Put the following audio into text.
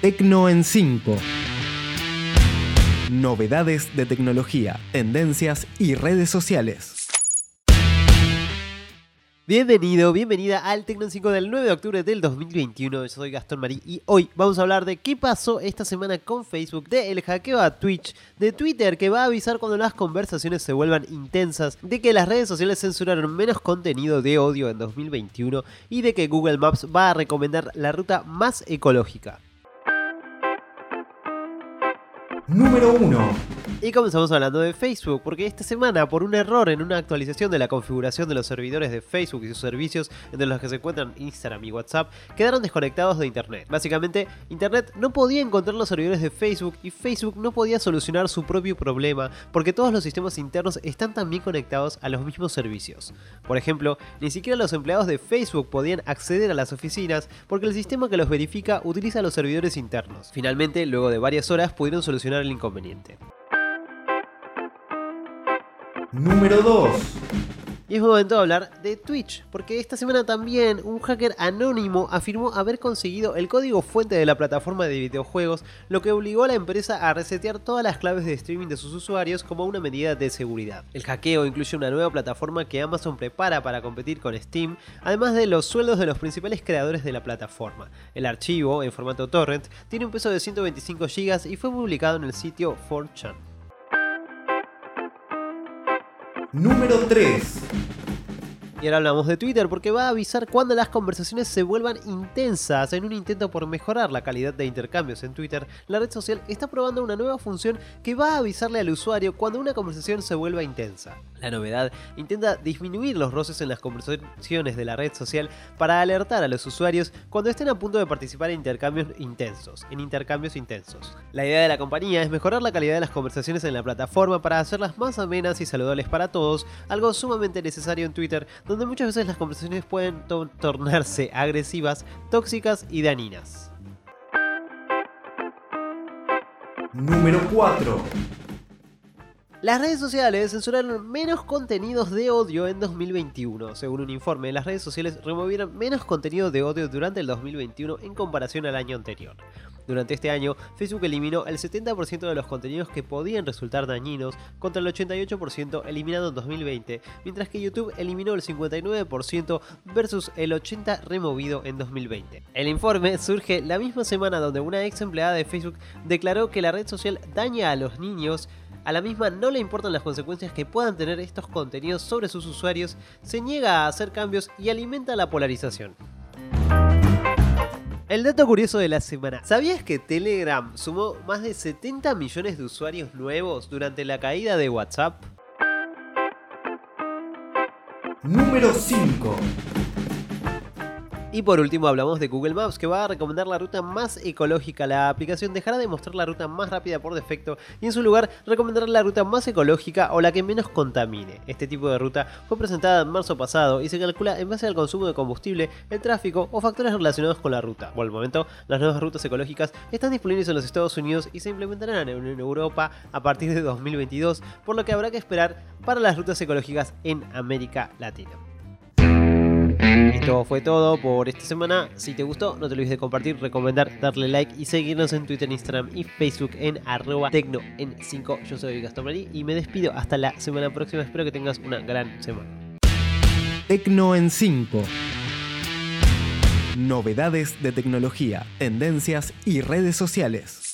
Tecno en 5. Novedades de tecnología, tendencias y redes sociales. Bienvenido, bienvenida al Tecno 5 del 9 de octubre del 2021. Yo soy Gastón Marí y hoy vamos a hablar de qué pasó esta semana con Facebook, de hackeo a Twitch, de Twitter que va a avisar cuando las conversaciones se vuelvan intensas, de que las redes sociales censuraron menos contenido de odio en 2021 y de que Google Maps va a recomendar la ruta más ecológica. Número 1. Y comenzamos hablando de Facebook, porque esta semana, por un error en una actualización de la configuración de los servidores de Facebook y sus servicios, entre los que se encuentran Instagram y WhatsApp, quedaron desconectados de Internet. Básicamente, Internet no podía encontrar los servidores de Facebook y Facebook no podía solucionar su propio problema, porque todos los sistemas internos están también conectados a los mismos servicios. Por ejemplo, ni siquiera los empleados de Facebook podían acceder a las oficinas, porque el sistema que los verifica utiliza los servidores internos. Finalmente, luego de varias horas, pudieron solucionar el inconveniente. Número 2. Y es momento de hablar de Twitch, porque esta semana también un hacker anónimo afirmó haber conseguido el código fuente de la plataforma de videojuegos, lo que obligó a la empresa a resetear todas las claves de streaming de sus usuarios como una medida de seguridad. El hackeo incluye una nueva plataforma que Amazon prepara para competir con Steam, además de los sueldos de los principales creadores de la plataforma. El archivo, en formato torrent, tiene un peso de 125 GB y fue publicado en el sitio 4chan. Número 3. Y ahora hablamos de Twitter porque va a avisar cuando las conversaciones se vuelvan intensas. En un intento por mejorar la calidad de intercambios en Twitter, la red social está probando una nueva función que va a avisarle al usuario cuando una conversación se vuelva intensa. La novedad intenta disminuir los roces en las conversaciones de la red social para alertar a los usuarios cuando estén a punto de participar en intercambios intensos, en intercambios intensos. La idea de la compañía es mejorar la calidad de las conversaciones en la plataforma para hacerlas más amenas y saludables para todos, algo sumamente necesario en Twitter donde muchas veces las conversaciones pueden tornarse agresivas, tóxicas y dañinas. Número 4. Las redes sociales censuraron menos contenidos de odio en 2021. Según un informe, las redes sociales removieron menos contenido de odio durante el 2021 en comparación al año anterior. Durante este año, Facebook eliminó el 70% de los contenidos que podían resultar dañinos contra el 88% eliminado en 2020, mientras que YouTube eliminó el 59% versus el 80% removido en 2020. El informe surge la misma semana donde una ex empleada de Facebook declaró que la red social daña a los niños a la misma no le importan las consecuencias que puedan tener estos contenidos sobre sus usuarios, se niega a hacer cambios y alimenta la polarización. El dato curioso de la semana. ¿Sabías que Telegram sumó más de 70 millones de usuarios nuevos durante la caída de WhatsApp? Número 5. Y por último hablamos de Google Maps que va a recomendar la ruta más ecológica. La aplicación dejará de mostrar la ruta más rápida por defecto y en su lugar recomendará la ruta más ecológica o la que menos contamine. Este tipo de ruta fue presentada en marzo pasado y se calcula en base al consumo de combustible, el tráfico o factores relacionados con la ruta. Por el momento, las nuevas rutas ecológicas están disponibles en los Estados Unidos y se implementarán en Europa a partir de 2022, por lo que habrá que esperar para las rutas ecológicas en América Latina. Esto fue todo por esta semana. Si te gustó, no te olvides de compartir, recomendar, darle like y seguirnos en Twitter, Instagram y Facebook en arroba tecno en 5. Yo soy Gastón Marí y me despido hasta la semana próxima. Espero que tengas una gran semana. Tecno en 5. Novedades de tecnología, tendencias y redes sociales.